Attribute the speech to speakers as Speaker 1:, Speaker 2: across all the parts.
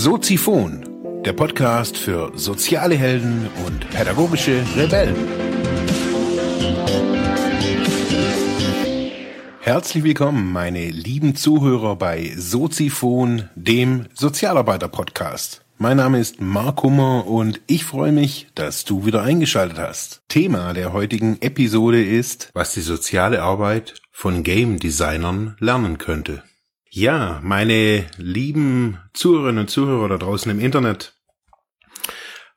Speaker 1: Soziphon, der Podcast für soziale Helden und pädagogische Rebellen. Herzlich willkommen, meine lieben Zuhörer bei Soziphon, dem Sozialarbeiter-Podcast. Mein Name ist Mark Hummer und ich freue mich, dass du wieder eingeschaltet hast. Thema der heutigen Episode ist, was die soziale Arbeit von Game Designern lernen könnte. Ja, meine lieben Zuhörerinnen und Zuhörer da draußen im Internet,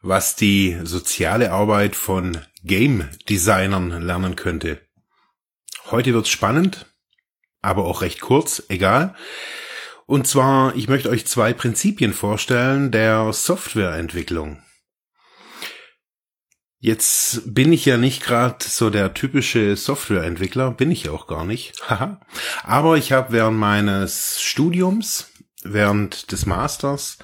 Speaker 1: was die soziale Arbeit von Game Designern lernen könnte. Heute wird's spannend, aber auch recht kurz, egal. Und zwar, ich möchte euch zwei Prinzipien vorstellen der Softwareentwicklung. Jetzt bin ich ja nicht gerade so der typische Softwareentwickler, bin ich auch gar nicht. Aber ich habe während meines Studiums, während des Masters,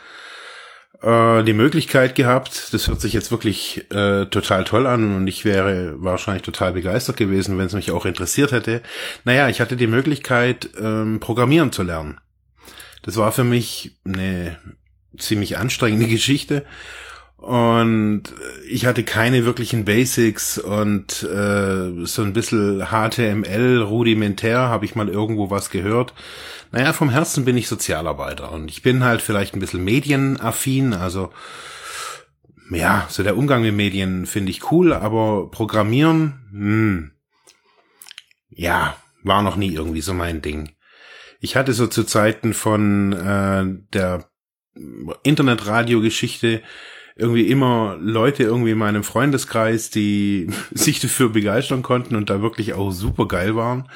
Speaker 1: äh, die Möglichkeit gehabt, das hört sich jetzt wirklich äh, total toll an und ich wäre wahrscheinlich total begeistert gewesen, wenn es mich auch interessiert hätte. Naja, ich hatte die Möglichkeit, ähm, Programmieren zu lernen. Das war für mich eine ziemlich anstrengende Geschichte und ich hatte keine wirklichen Basics und äh, so ein bisschen HTML rudimentär habe ich mal irgendwo was gehört. Naja, vom Herzen bin ich Sozialarbeiter und ich bin halt vielleicht ein bisschen medienaffin, also ja, so der Umgang mit Medien finde ich cool, aber Programmieren, hm, ja, war noch nie irgendwie so mein Ding. Ich hatte so zu Zeiten von äh, der Internetradiogeschichte irgendwie immer Leute irgendwie in meinem Freundeskreis, die sich dafür begeistern konnten und da wirklich auch super geil waren.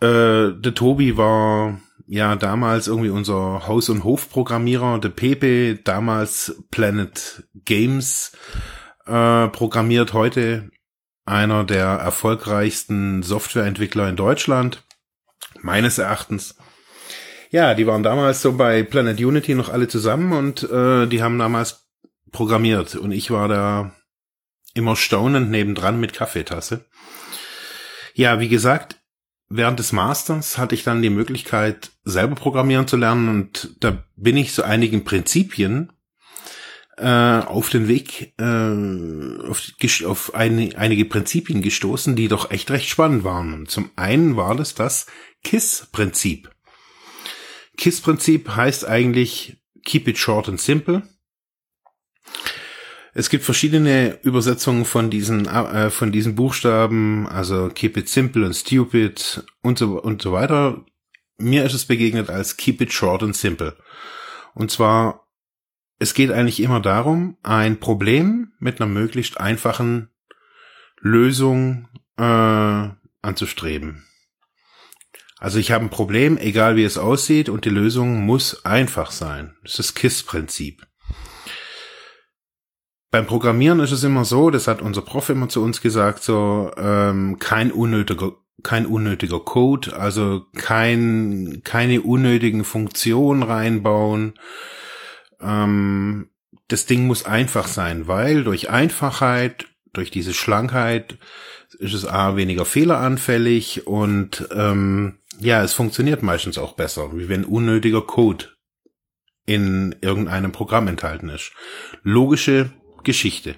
Speaker 1: Äh, der Tobi war ja damals irgendwie unser Haus- und Hofprogrammierer, der Pepe, damals Planet Games äh, programmiert, heute einer der erfolgreichsten Softwareentwickler in Deutschland, meines Erachtens. Ja, die waren damals so bei Planet Unity noch alle zusammen und äh, die haben damals programmiert und ich war da immer staunend nebendran mit Kaffeetasse. Ja, wie gesagt, während des Masters hatte ich dann die Möglichkeit, selber programmieren zu lernen und da bin ich so einigen Prinzipien äh, auf den Weg, äh, auf, auf eine, einige Prinzipien gestoßen, die doch echt recht spannend waren. Und zum einen war das das KISS-Prinzip. KISS-Prinzip heißt eigentlich Keep it short and simple. Es gibt verschiedene Übersetzungen von diesen äh, von diesen Buchstaben, also Keep it simple and stupid und so und so weiter. Mir ist es begegnet als Keep it short and simple. Und zwar es geht eigentlich immer darum, ein Problem mit einer möglichst einfachen Lösung äh, anzustreben. Also ich habe ein Problem, egal wie es aussieht, und die Lösung muss einfach sein. Das ist das KISS-Prinzip. Beim Programmieren ist es immer so, das hat unser Prof immer zu uns gesagt, so ähm, kein unnötiger kein unnötiger Code, also kein keine unnötigen Funktionen reinbauen. Ähm, das Ding muss einfach sein, weil durch Einfachheit, durch diese Schlankheit ist es a weniger fehleranfällig und ähm, ja, es funktioniert meistens auch besser, wie wenn unnötiger Code in irgendeinem Programm enthalten ist. Logische Geschichte.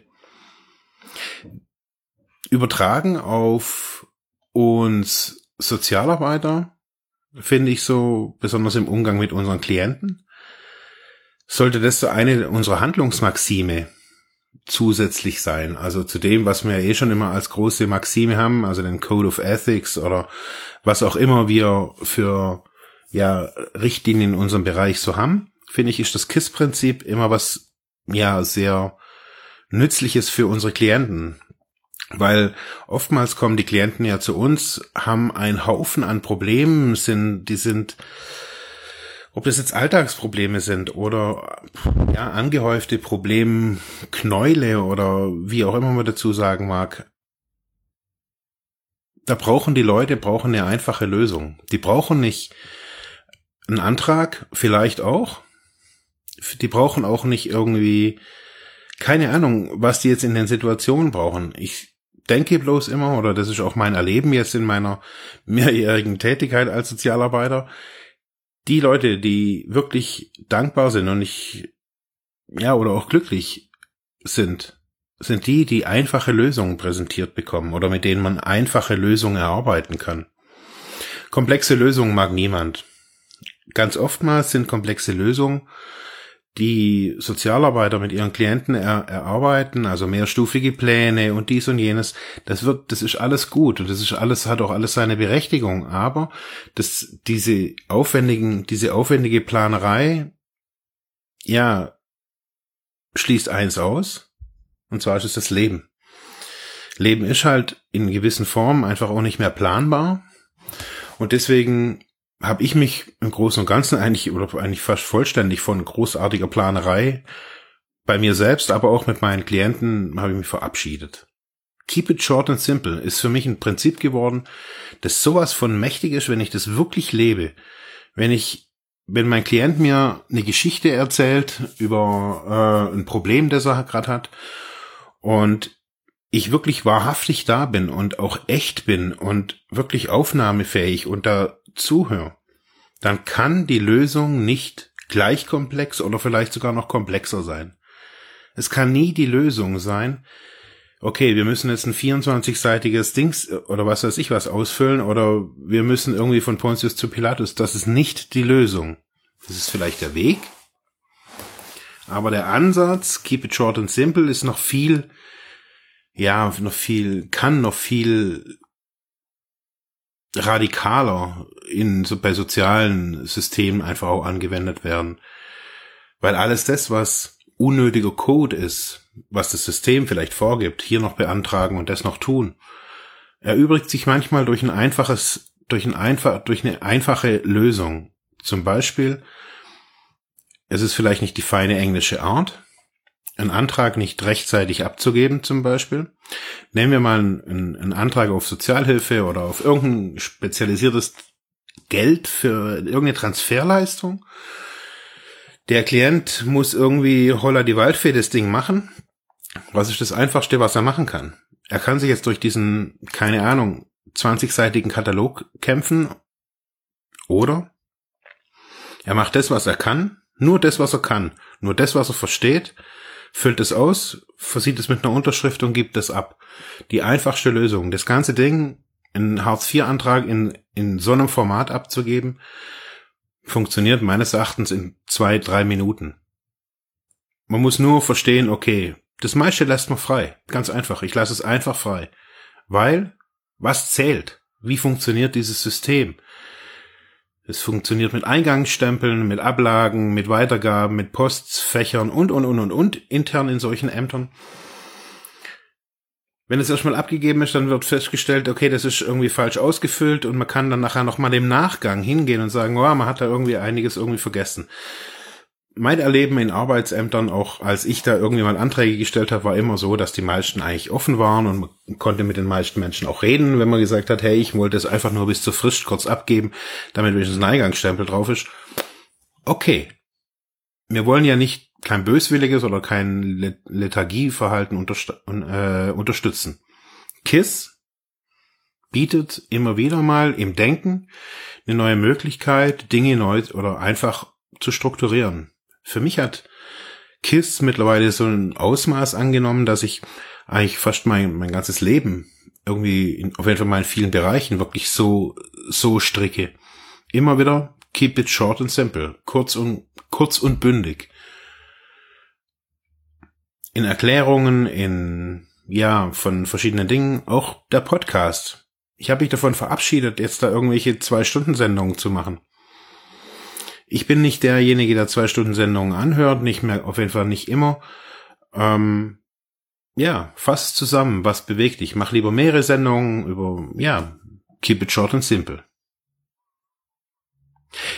Speaker 1: Übertragen auf uns Sozialarbeiter finde ich so, besonders im Umgang mit unseren Klienten, sollte das so eine unserer Handlungsmaxime zusätzlich sein. Also zu dem, was wir eh schon immer als große Maxime haben, also den Code of Ethics oder was auch immer wir für ja Richtlinien in unserem Bereich so haben, finde ich, ist das KISS-Prinzip immer was ja sehr nützliches für unsere Klienten. Weil oftmals kommen die Klienten ja zu uns, haben einen Haufen an Problemen, sind, die sind ob das jetzt Alltagsprobleme sind oder ja, angehäufte Problemknäule oder wie auch immer man dazu sagen mag. Da brauchen die Leute, brauchen eine einfache Lösung. Die brauchen nicht einen Antrag, vielleicht auch. Die brauchen auch nicht irgendwie, keine Ahnung, was die jetzt in den Situationen brauchen. Ich denke bloß immer, oder das ist auch mein Erleben jetzt in meiner mehrjährigen Tätigkeit als Sozialarbeiter, die Leute, die wirklich dankbar sind und nicht, ja, oder auch glücklich sind, sind die, die einfache Lösungen präsentiert bekommen oder mit denen man einfache Lösungen erarbeiten kann. Komplexe Lösungen mag niemand. Ganz oftmals sind komplexe Lösungen, die Sozialarbeiter mit ihren Klienten er, erarbeiten, also mehrstufige Pläne und dies und jenes, das wird, das ist alles gut und das ist alles, hat auch alles seine Berechtigung, aber das, diese aufwendigen, diese aufwendige Planerei, ja, schließt eins aus, und zwar ist es das Leben. Leben ist halt in gewissen Formen einfach auch nicht mehr planbar. Und deswegen habe ich mich im Großen und Ganzen eigentlich oder eigentlich fast vollständig von großartiger Planerei bei mir selbst, aber auch mit meinen Klienten habe ich mich verabschiedet. Keep it short and simple ist für mich ein Prinzip geworden, das sowas von mächtig ist, wenn ich das wirklich lebe. Wenn ich, wenn mein Klient mir eine Geschichte erzählt über äh, ein Problem, das er gerade hat und ich wirklich wahrhaftig da bin und auch echt bin und wirklich aufnahmefähig und da zuhöre, dann kann die Lösung nicht gleich komplex oder vielleicht sogar noch komplexer sein. Es kann nie die Lösung sein, okay, wir müssen jetzt ein 24-seitiges Dings oder was weiß ich was ausfüllen oder wir müssen irgendwie von Pontius zu Pilatus. Das ist nicht die Lösung. Das ist vielleicht der Weg, aber der Ansatz, keep it short and simple, ist noch viel, ja, noch viel, kann noch viel radikaler in, so bei sozialen Systemen einfach auch angewendet werden. Weil alles das, was unnötiger Code ist, was das System vielleicht vorgibt, hier noch beantragen und das noch tun, erübrigt sich manchmal durch ein einfaches, durch ein einfach, durch eine einfache Lösung. Zum Beispiel, es ist vielleicht nicht die feine englische Art, einen Antrag nicht rechtzeitig abzugeben, zum Beispiel. Nehmen wir mal einen, einen Antrag auf Sozialhilfe oder auf irgendein spezialisiertes Geld für irgendeine Transferleistung. Der Klient muss irgendwie holla die Waldfee das Ding machen. Was ist das Einfachste, was er machen kann? Er kann sich jetzt durch diesen, keine Ahnung, 20-seitigen Katalog kämpfen. Oder er macht das, was er kann, nur das, was er kann, nur das, was er versteht füllt es aus, versieht es mit einer Unterschrift und gibt es ab. Die einfachste Lösung. Das ganze Ding, einen Hartz-IV-Antrag in, in so einem Format abzugeben, funktioniert meines Erachtens in zwei, drei Minuten. Man muss nur verstehen, okay, das meiste lässt man frei. Ganz einfach. Ich lasse es einfach frei. Weil, was zählt? Wie funktioniert dieses System? Es funktioniert mit Eingangsstempeln, mit Ablagen, mit Weitergaben, mit Postfächern und, und, und, und, und, intern in solchen Ämtern. Wenn es erstmal abgegeben ist, dann wird festgestellt, okay, das ist irgendwie falsch ausgefüllt und man kann dann nachher nochmal dem Nachgang hingehen und sagen, oh, man hat da irgendwie einiges irgendwie vergessen mein Erleben in Arbeitsämtern, auch als ich da irgendwie mal Anträge gestellt habe, war immer so, dass die meisten eigentlich offen waren und man konnte mit den meisten Menschen auch reden, wenn man gesagt hat, hey, ich wollte es einfach nur bis zur Frist kurz abgeben, damit wenigstens ein Eingangsstempel drauf ist. Okay. Wir wollen ja nicht kein böswilliges oder kein Lethargieverhalten äh, unterstützen. KISS bietet immer wieder mal im Denken eine neue Möglichkeit, Dinge neu oder einfach zu strukturieren. Für mich hat KISS mittlerweile so ein Ausmaß angenommen, dass ich eigentlich fast mein, mein ganzes Leben irgendwie in, auf jeden Fall mal in vielen Bereichen wirklich so, so stricke. Immer wieder keep it short and simple. Kurz und, kurz und bündig. In Erklärungen, in, ja, von verschiedenen Dingen, auch der Podcast. Ich habe mich davon verabschiedet, jetzt da irgendwelche Zwei-Stunden-Sendungen zu machen. Ich bin nicht derjenige, der zwei Stunden Sendungen anhört, nicht mehr, auf jeden Fall nicht immer. Ähm, ja, fass zusammen, was bewegt dich. Mach lieber mehrere Sendungen über, ja, keep it short and simple.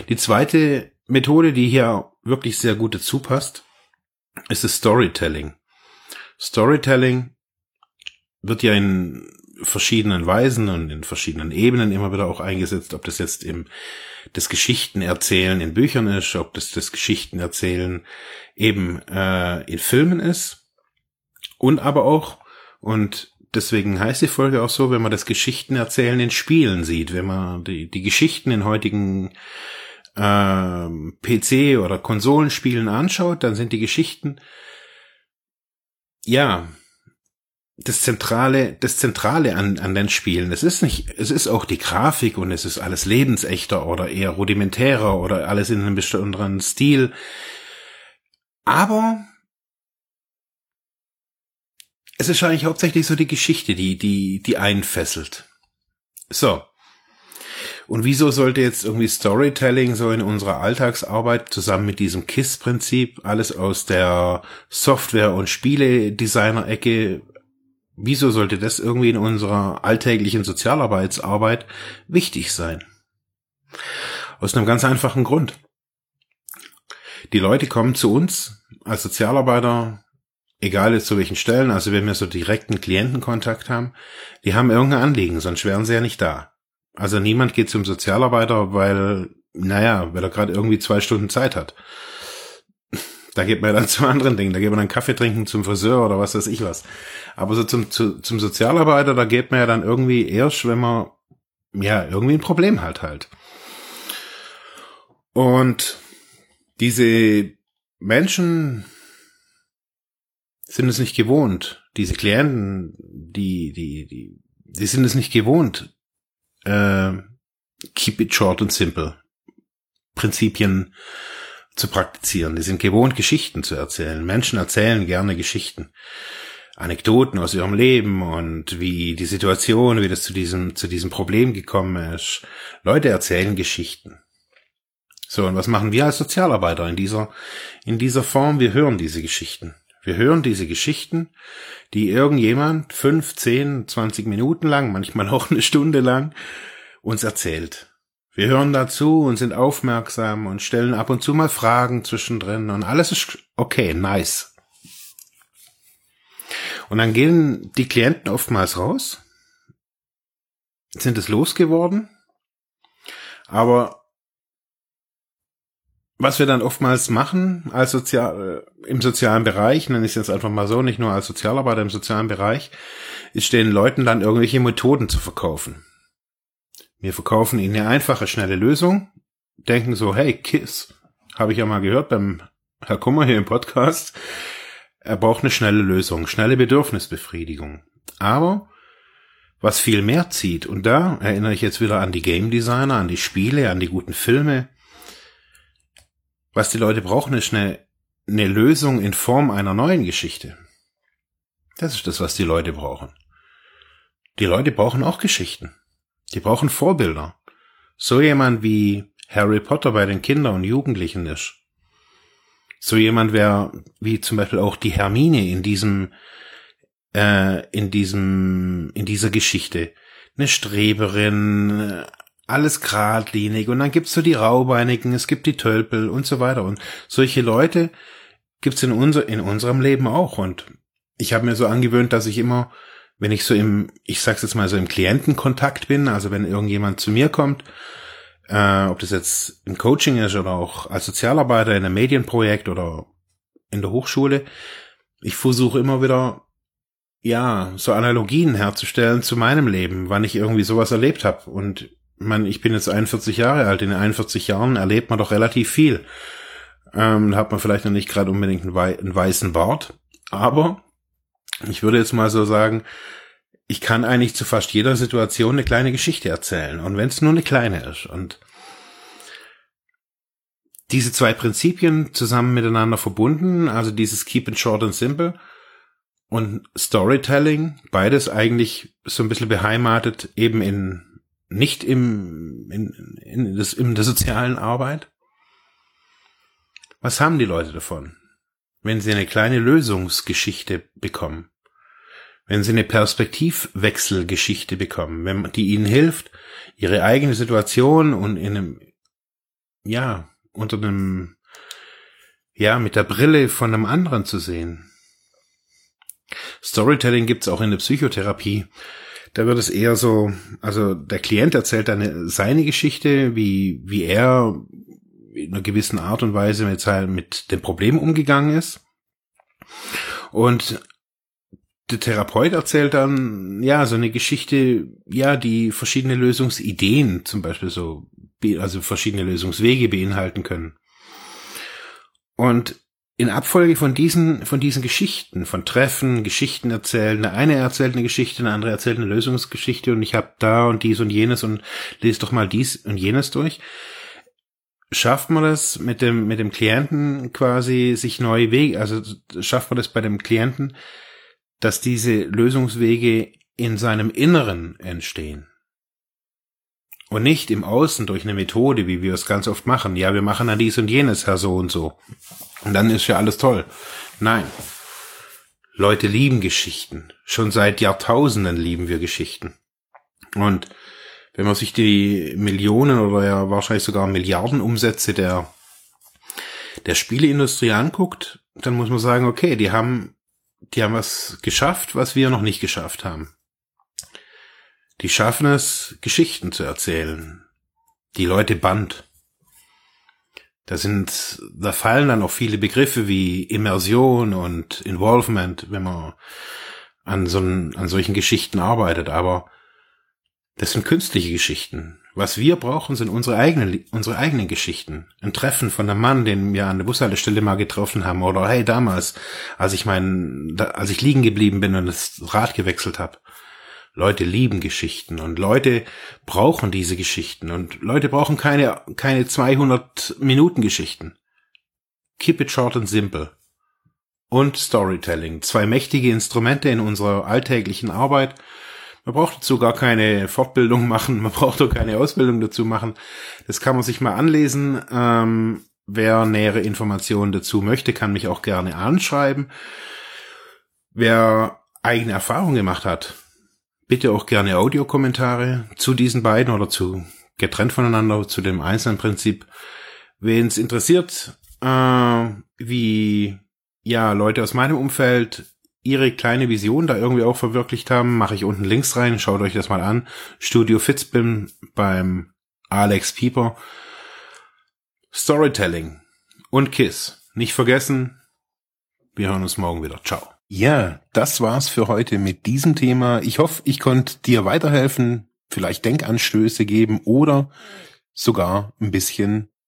Speaker 1: Die zweite Methode, die hier wirklich sehr gut dazu passt, ist das Storytelling. Storytelling wird ja in verschiedenen Weisen und in verschiedenen Ebenen immer wieder auch eingesetzt, ob das jetzt im das Geschichtenerzählen in Büchern ist, ob das das Geschichtenerzählen eben äh, in Filmen ist und aber auch und deswegen heißt die Folge auch so, wenn man das Geschichtenerzählen in Spielen sieht, wenn man die, die Geschichten in heutigen ähm, PC oder Konsolenspielen anschaut, dann sind die Geschichten ja das zentrale das zentrale an an den Spielen. Es ist nicht es ist auch die Grafik und es ist alles lebensechter oder eher rudimentärer oder alles in einem besonderen Stil. Aber es ist eigentlich hauptsächlich so die Geschichte, die die die einfesselt. So. Und wieso sollte jetzt irgendwie Storytelling so in unserer Alltagsarbeit zusammen mit diesem KISS-Prinzip alles aus der Software- und Spiele-Designer-Ecke, wieso sollte das irgendwie in unserer alltäglichen Sozialarbeitsarbeit wichtig sein? Aus einem ganz einfachen Grund. Die Leute kommen zu uns als Sozialarbeiter, egal jetzt zu welchen Stellen, also wenn wir so direkten Klientenkontakt haben, die haben irgendein Anliegen, sonst wären sie ja nicht da. Also niemand geht zum Sozialarbeiter, weil, naja, weil er gerade irgendwie zwei Stunden Zeit hat. Da geht man dann zu anderen Dingen. Da geht man dann Kaffee trinken zum Friseur oder was weiß ich was. Aber so zum, zu, zum Sozialarbeiter, da geht man ja dann irgendwie erst, wenn man, ja, irgendwie ein Problem hat halt. Und diese Menschen sind es nicht gewohnt. Diese Klienten, die, die, die, die sind es nicht gewohnt, äh, keep it short and simple Prinzipien zu praktizieren. Die sind gewohnt, Geschichten zu erzählen. Menschen erzählen gerne Geschichten. Anekdoten aus ihrem Leben und wie die Situation, wie das zu diesem, zu diesem Problem gekommen ist. Leute erzählen Geschichten. So, und was machen wir als Sozialarbeiter in dieser, in dieser Form? Wir hören diese Geschichten. Wir hören diese Geschichten, die irgendjemand fünf, zehn, zwanzig Minuten lang, manchmal auch eine Stunde lang, uns erzählt. Wir hören dazu und sind aufmerksam und stellen ab und zu mal Fragen zwischendrin und alles ist okay, nice. Und dann gehen die Klienten oftmals raus, sind es losgeworden, aber was wir dann oftmals machen als sozial, äh, im sozialen Bereich, nenne ich es jetzt einfach mal so, nicht nur als Sozialarbeiter im sozialen Bereich, ist den Leuten dann irgendwelche Methoden zu verkaufen. Wir verkaufen ihnen eine einfache, schnelle Lösung, denken so, hey, KISS, habe ich ja mal gehört beim Herr Kummer hier im Podcast, er braucht eine schnelle Lösung, schnelle Bedürfnisbefriedigung. Aber was viel mehr zieht, und da erinnere ich jetzt wieder an die Game Designer, an die Spiele, an die guten Filme, was die Leute brauchen, ist eine, eine Lösung in Form einer neuen Geschichte. Das ist das, was die Leute brauchen. Die Leute brauchen auch Geschichten. Die brauchen Vorbilder. So jemand wie Harry Potter bei den Kindern und Jugendlichen ist. So jemand wäre wie zum Beispiel auch die Hermine in diesem, äh, in diesem, in dieser Geschichte. Eine Streberin, alles geradlinig und dann gibt's so die Raubeinigen, es gibt die Tölpel und so weiter und solche Leute gibt's in unser in unserem Leben auch und ich habe mir so angewöhnt, dass ich immer, wenn ich so im, ich sag's jetzt mal so im Klientenkontakt bin, also wenn irgendjemand zu mir kommt, äh, ob das jetzt im Coaching ist oder auch als Sozialarbeiter in einem Medienprojekt oder in der Hochschule, ich versuche immer wieder ja, so Analogien herzustellen zu meinem Leben, wann ich irgendwie sowas erlebt habe. Und man, ich bin jetzt 41 Jahre alt, in 41 Jahren erlebt man doch relativ viel. Ähm, hat man vielleicht noch nicht gerade unbedingt einen, wei einen weißen Bart, aber ich würde jetzt mal so sagen, ich kann eigentlich zu fast jeder Situation eine kleine Geschichte erzählen. Und wenn es nur eine kleine ist. Und diese zwei Prinzipien zusammen miteinander verbunden, also dieses Keep it short and simple und Storytelling, beides eigentlich so ein bisschen beheimatet eben in nicht im, in, in, das, in der sozialen Arbeit? Was haben die Leute davon, wenn sie eine kleine Lösungsgeschichte bekommen? Wenn sie eine Perspektivwechselgeschichte bekommen, wenn die ihnen hilft, ihre eigene Situation und in einem, ja, unter einem, ja, mit der Brille von einem anderen zu sehen. Storytelling gibt's auch in der Psychotherapie da wird es eher so, also der Klient erzählt dann seine Geschichte, wie, wie er in einer gewissen Art und Weise mit, mit dem Problem umgegangen ist. Und der Therapeut erzählt dann, ja, so eine Geschichte, ja, die verschiedene Lösungsideen zum Beispiel so also verschiedene Lösungswege beinhalten können. Und in Abfolge von diesen, von diesen Geschichten, von Treffen, Geschichten erzählen, der eine erzählt eine Geschichte, der andere erzählt eine Lösungsgeschichte und ich habe da und dies und jenes und lese doch mal dies und jenes durch. Schafft man das mit dem, mit dem Klienten quasi sich neue Wege, also schafft man das bei dem Klienten, dass diese Lösungswege in seinem Inneren entstehen? Und nicht im Außen durch eine Methode, wie wir es ganz oft machen. Ja, wir machen dann dies und jenes, Herr so und so. Und dann ist ja alles toll. Nein. Leute lieben Geschichten. Schon seit Jahrtausenden lieben wir Geschichten. Und wenn man sich die Millionen oder ja wahrscheinlich sogar Milliarden Umsätze der, der Spieleindustrie anguckt, dann muss man sagen, okay, die haben, die haben was geschafft, was wir noch nicht geschafft haben. Die schaffen es, Geschichten zu erzählen. Die Leute band. Da sind, da fallen dann auch viele Begriffe wie Immersion und Involvement, wenn man an so an solchen Geschichten arbeitet. Aber das sind künstliche Geschichten. Was wir brauchen, sind unsere eigenen, unsere eigenen Geschichten. Ein Treffen von einem Mann, den wir an der Bushaltestelle mal getroffen haben, oder hey, damals, als ich mein, als ich liegen geblieben bin und das Rad gewechselt habe. Leute lieben Geschichten und Leute brauchen diese Geschichten und Leute brauchen keine, keine 200 Minuten Geschichten. Keep it short and simple. Und Storytelling. Zwei mächtige Instrumente in unserer alltäglichen Arbeit. Man braucht dazu gar keine Fortbildung machen, man braucht auch keine Ausbildung dazu machen. Das kann man sich mal anlesen. Ähm, wer nähere Informationen dazu möchte, kann mich auch gerne anschreiben. Wer eigene Erfahrungen gemacht hat, Bitte auch gerne Audiokommentare zu diesen beiden oder zu getrennt voneinander, zu dem einzelnen Prinzip. Wen es interessiert, äh, wie ja Leute aus meinem Umfeld ihre kleine Vision da irgendwie auch verwirklicht haben, mache ich unten Links rein, schaut euch das mal an. Studio Fitzbin beim Alex Pieper. Storytelling und Kiss. Nicht vergessen, wir hören uns morgen wieder. Ciao. Ja, das war's für heute mit diesem Thema. Ich hoffe, ich konnte dir weiterhelfen, vielleicht Denkanstöße geben oder sogar ein bisschen